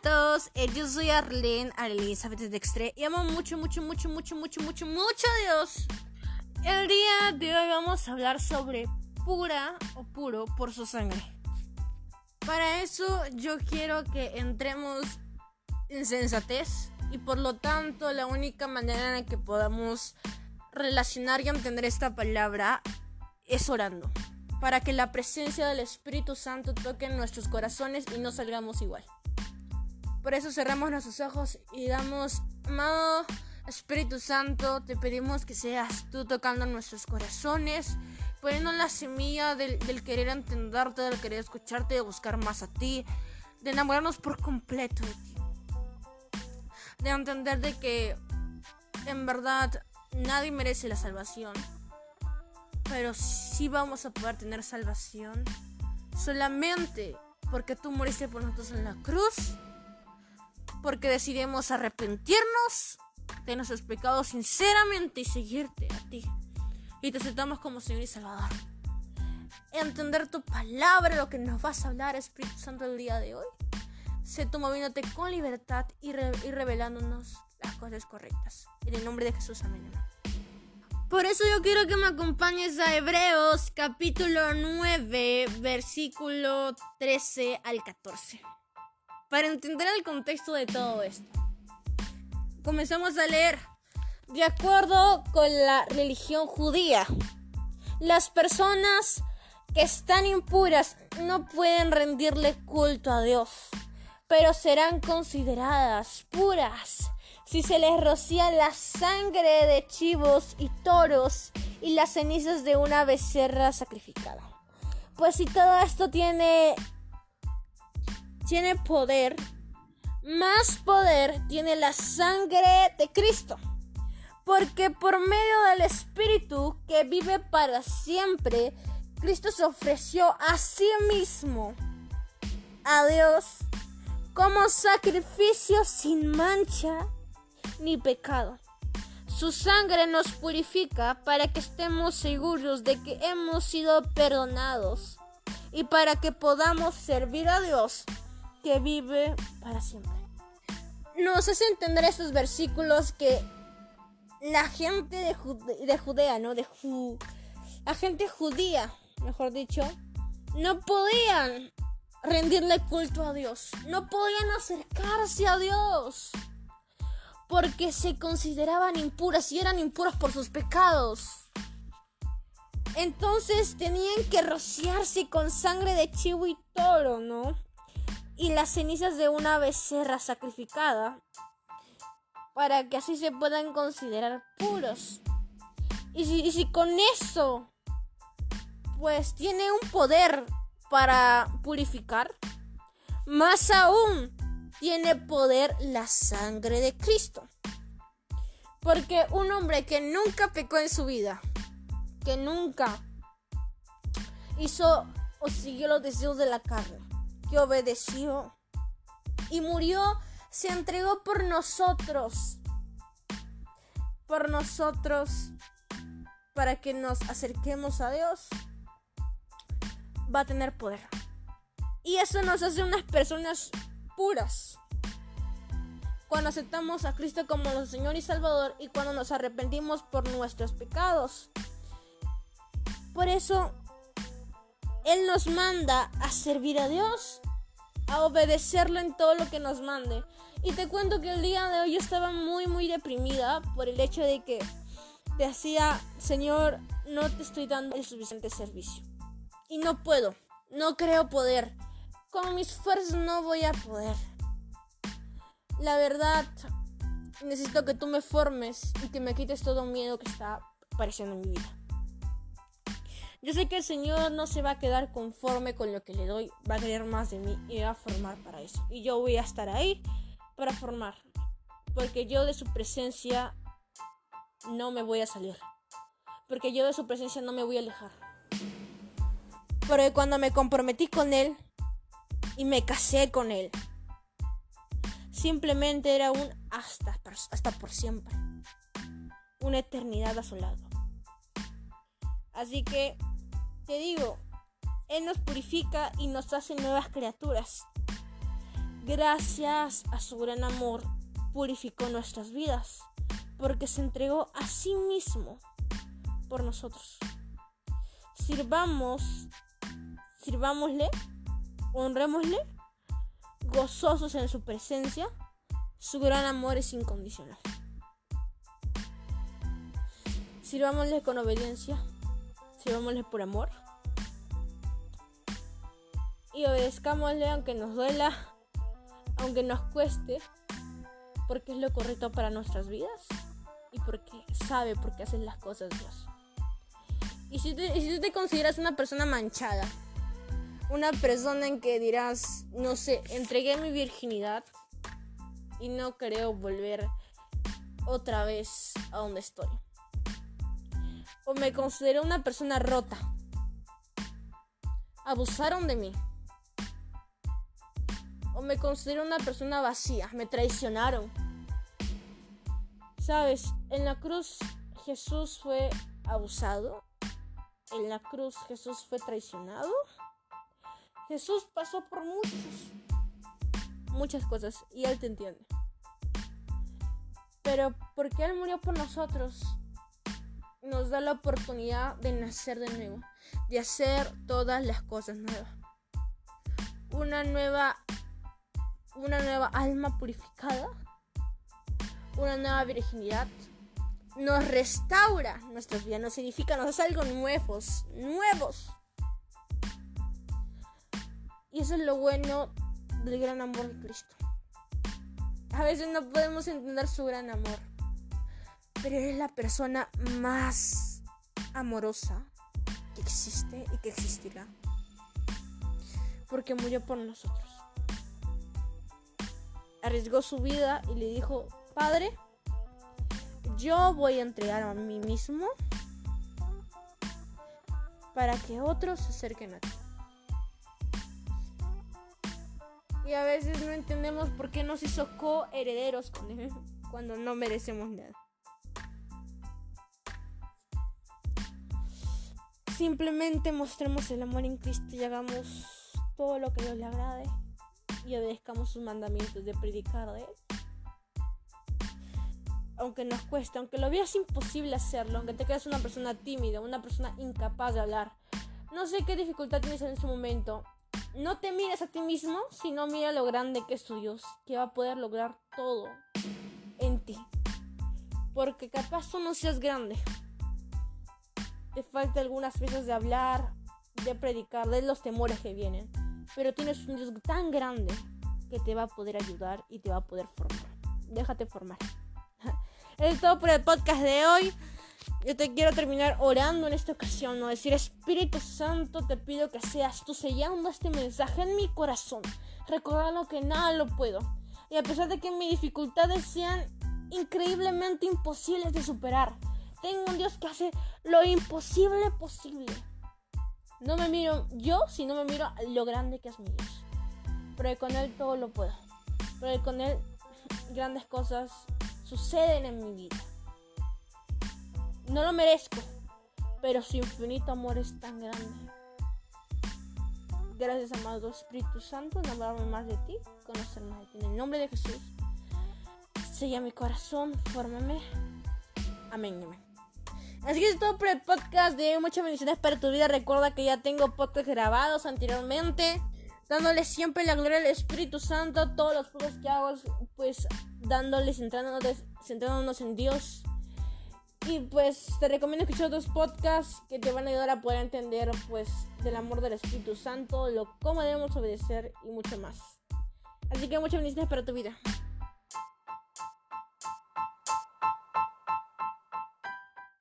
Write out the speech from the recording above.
a todos, eh, yo soy Arlene Elizabeth Dextre y amo mucho, mucho, mucho, mucho, mucho, mucho, mucho a Dios. El día de hoy vamos a hablar sobre pura o puro por su sangre. Para eso yo quiero que entremos en sensatez y por lo tanto la única manera en la que podamos relacionar y entender esta palabra es orando para que la presencia del Espíritu Santo toque en nuestros corazones y no salgamos igual. Por eso cerramos nuestros ojos y damos, amado Espíritu Santo, te pedimos que seas tú tocando nuestros corazones, poniendo la semilla del, querer entenderte, del querer escucharte, de buscar más a ti, de enamorarnos por completo de ti. De entender de que en verdad nadie merece la salvación pero sí vamos a poder tener salvación solamente porque tú moriste por nosotros en la cruz, porque decidimos arrepentirnos de nuestros pecados sinceramente y seguirte a ti. Y te aceptamos como Señor y Salvador. Entender tu palabra, lo que nos vas a hablar, Espíritu Santo, el día de hoy. Sé tú moviéndote con libertad y, y revelándonos las cosas correctas. En el nombre de Jesús, amén. Por eso yo quiero que me acompañes a Hebreos capítulo 9, versículo 13 al 14. Para entender el contexto de todo esto. Comenzamos a leer. De acuerdo con la religión judía, las personas que están impuras no pueden rendirle culto a Dios, pero serán consideradas puras si se les rocía la sangre de chivos y toros y las cenizas de una becerra sacrificada. Pues si todo esto tiene tiene poder, más poder tiene la sangre de Cristo. Porque por medio del Espíritu que vive para siempre, Cristo se ofreció a sí mismo a Dios como sacrificio sin mancha ni pecado. Su sangre nos purifica para que estemos seguros de que hemos sido perdonados y para que podamos servir a Dios que vive para siempre. Nos hace entender estos versículos que la gente de, de Judea, ¿no? De la gente judía, mejor dicho, no podían rendirle culto a Dios, no podían acercarse a Dios porque se consideraban impuras y eran impuras por sus pecados. Entonces tenían que rociarse con sangre de chivo y toro, ¿no? Y las cenizas de una becerra sacrificada para que así se puedan considerar puros. Y si, y si con eso, pues tiene un poder para purificar, más aún tiene poder la sangre de Cristo. Porque un hombre que nunca pecó en su vida, que nunca hizo o siguió los deseos de la carne, que obedeció y murió, se entregó por nosotros, por nosotros, para que nos acerquemos a Dios, va a tener poder. Y eso nos hace unas personas puras. Cuando aceptamos a Cristo como nuestro Señor y Salvador y cuando nos arrepentimos por nuestros pecados. Por eso, Él nos manda a servir a Dios, a obedecerlo en todo lo que nos mande. Y te cuento que el día de hoy yo estaba muy, muy deprimida por el hecho de que decía, Señor, no te estoy dando el suficiente servicio. Y no puedo, no creo poder. Con mis fuerzas no voy a poder. La verdad, necesito que tú me formes y que me quites todo miedo que está apareciendo en mi vida. Yo sé que el Señor no se va a quedar conforme con lo que le doy, va a querer más de mí y va a formar para eso. Y yo voy a estar ahí para formar, porque yo de su presencia no me voy a salir, porque yo de su presencia no me voy a alejar. Porque cuando me comprometí con Él, y me casé con él. Simplemente era un hasta, hasta por siempre. Una eternidad a su lado. Así que te digo, Él nos purifica y nos hace nuevas criaturas. gracias a su gran amor, purificó nuestras vidas, porque se entregó a sí mismo por nosotros. Sirvamos, sirvámosle, honrémosle, gozosos en su presencia, su gran amor es incondicional. Sirvámosle con obediencia, sirvámosle por amor y obedezcámosle aunque nos duela, aunque nos cueste, porque es lo correcto para nuestras vidas y porque sabe por qué hacen las cosas Dios. Y si, si tú te consideras una persona manchada, una persona en que dirás, no sé, entregué mi virginidad y no creo volver otra vez a donde estoy. O me considero una persona rota. Abusaron de mí o me considero una persona vacía, me traicionaron. Sabes, en la cruz Jesús fue abusado, en la cruz Jesús fue traicionado. Jesús pasó por muchas, muchas cosas y Él te entiende. Pero porque Él murió por nosotros, nos da la oportunidad de nacer de nuevo, de hacer todas las cosas nuevas. Una nueva una nueva alma purificada, una nueva virginidad, nos restaura nuestras vidas, nos significa, nos hace algo nuevos, nuevos. Y eso es lo bueno del gran amor de Cristo. A veces no podemos entender su gran amor, pero es la persona más amorosa que existe y que existirá. Porque murió por nosotros arriesgó su vida y le dijo, Padre, yo voy a entregar a mí mismo para que otros se acerquen a ti. Y a veces no entendemos por qué nos hizo coherederos con él cuando no merecemos nada. Simplemente mostremos el amor en Cristo y hagamos todo lo que Dios le agrade y obedezcamos sus mandamientos de predicar de Él. Aunque nos cueste, aunque lo veas imposible hacerlo, aunque te quedes una persona tímida, una persona incapaz de hablar, no sé qué dificultad tienes en ese momento. No te mires a ti mismo, sino mira lo grande que es tu Dios, que va a poder lograr todo en ti. Porque capaz tú no seas grande. Te falta algunas veces de hablar, de predicar, de los temores que vienen pero tienes un Dios tan grande que te va a poder ayudar y te va a poder formar. Déjate formar. es todo por el podcast de hoy. Yo te quiero terminar orando en esta ocasión, ¿no? Decir, Espíritu Santo, te pido que seas tú sellando este mensaje en mi corazón, recordando que nada lo puedo. Y a pesar de que mis dificultades sean increíblemente imposibles de superar, tengo un Dios que hace lo imposible posible. No me miro yo, sino me miro lo grande que es mi Dios. Pero con Él todo lo puedo. Pero con Él grandes cosas suceden en mi vida. No lo merezco, pero su infinito amor es tan grande. Gracias, amado Espíritu Santo, enamorarme más de ti, conocer más de ti. En el nombre de Jesús, sella mi corazón, fórmame. Amén. Así que es todo por el podcast de muchas bendiciones para tu vida. Recuerda que ya tengo podcasts grabados anteriormente. Dándole siempre la gloria al Espíritu Santo. Todos los podcasts que hago, pues dándoles, centrándonos, centrándonos en Dios. Y pues te recomiendo escuchar otros podcasts que te van a ayudar a poder entender pues del amor del Espíritu Santo, lo cómo debemos obedecer y mucho más. Así que muchas bendiciones para tu vida.